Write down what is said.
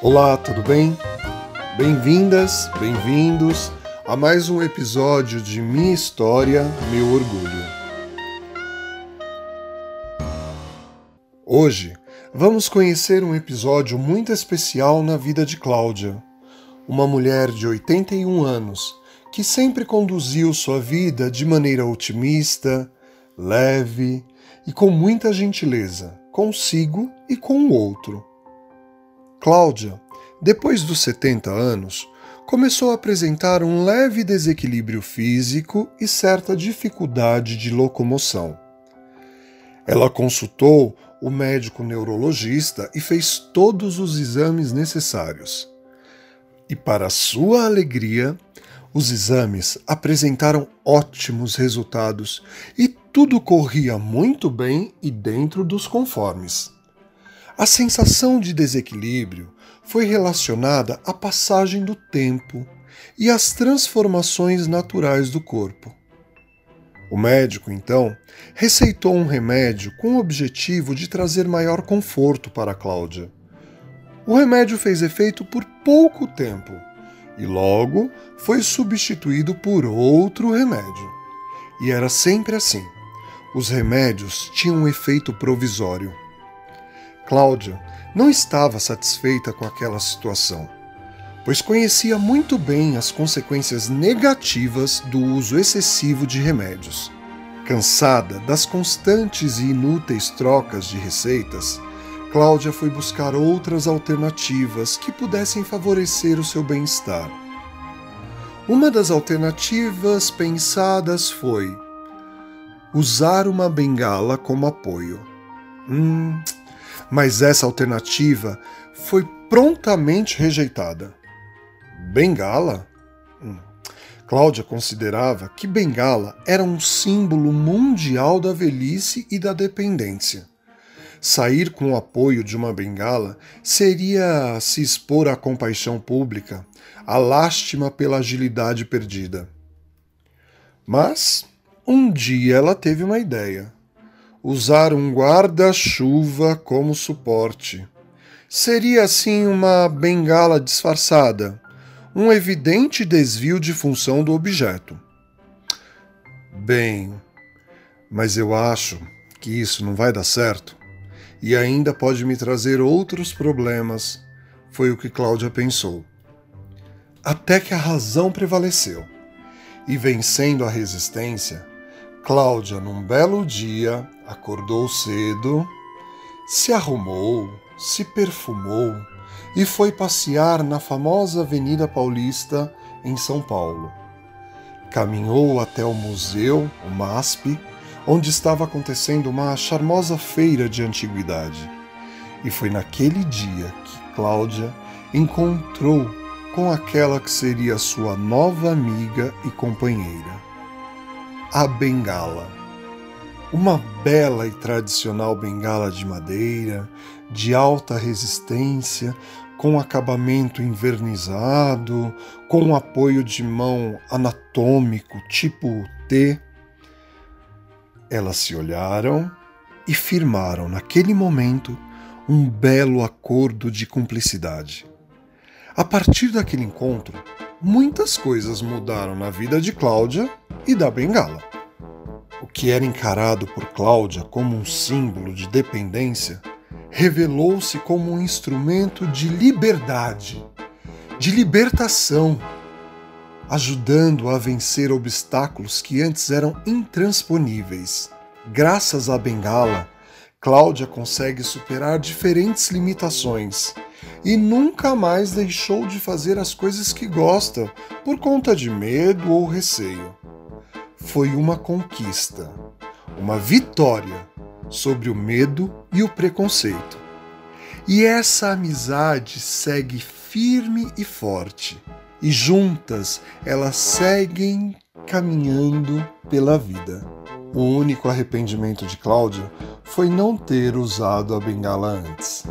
Olá, tudo bem? Bem-vindas, bem-vindos a mais um episódio de Minha História, Meu Orgulho. Hoje vamos conhecer um episódio muito especial na vida de Cláudia, uma mulher de 81 anos que sempre conduziu sua vida de maneira otimista, leve e com muita gentileza, consigo e com o outro. Cláudia, depois dos 70 anos, começou a apresentar um leve desequilíbrio físico e certa dificuldade de locomoção. Ela consultou o médico neurologista e fez todos os exames necessários. E, para sua alegria, os exames apresentaram ótimos resultados e tudo corria muito bem e dentro dos conformes. A sensação de desequilíbrio foi relacionada à passagem do tempo e às transformações naturais do corpo. O médico, então, receitou um remédio com o objetivo de trazer maior conforto para Cláudia. O remédio fez efeito por pouco tempo e logo foi substituído por outro remédio. E era sempre assim: os remédios tinham um efeito provisório. Cláudia não estava satisfeita com aquela situação, pois conhecia muito bem as consequências negativas do uso excessivo de remédios. Cansada das constantes e inúteis trocas de receitas, Cláudia foi buscar outras alternativas que pudessem favorecer o seu bem-estar. Uma das alternativas pensadas foi usar uma bengala como apoio. Hum, mas essa alternativa foi prontamente rejeitada. Bengala? Hum. Cláudia considerava que bengala era um símbolo mundial da velhice e da dependência. Sair com o apoio de uma bengala seria se expor à compaixão pública, à lástima pela agilidade perdida. Mas um dia ela teve uma ideia usar um guarda-chuva como suporte. Seria assim uma bengala disfarçada, um evidente desvio de função do objeto. Bem, mas eu acho que isso não vai dar certo e ainda pode me trazer outros problemas, foi o que Cláudia pensou. Até que a razão prevaleceu e, vencendo a resistência, Cláudia, num belo dia, acordou cedo, se arrumou, se perfumou e foi passear na famosa Avenida Paulista, em São Paulo. Caminhou até o museu, o MASP, onde estava acontecendo uma charmosa feira de antiguidade. E foi naquele dia que Cláudia encontrou com aquela que seria sua nova amiga e companheira a bengala. Uma bela e tradicional bengala de madeira, de alta resistência, com acabamento invernizado, com apoio de mão anatômico tipo T. Elas se olharam e firmaram naquele momento um belo acordo de cumplicidade. A partir daquele encontro, muitas coisas mudaram na vida de Cláudia e da bengala. O que era encarado por Cláudia como um símbolo de dependência revelou-se como um instrumento de liberdade, de libertação, ajudando a vencer obstáculos que antes eram intransponíveis. Graças à bengala, Cláudia consegue superar diferentes limitações e nunca mais deixou de fazer as coisas que gosta por conta de medo ou receio. Foi uma conquista, uma vitória sobre o medo e o preconceito. E essa amizade segue firme e forte, e juntas elas seguem caminhando pela vida. O único arrependimento de Cláudia foi não ter usado a bengala antes.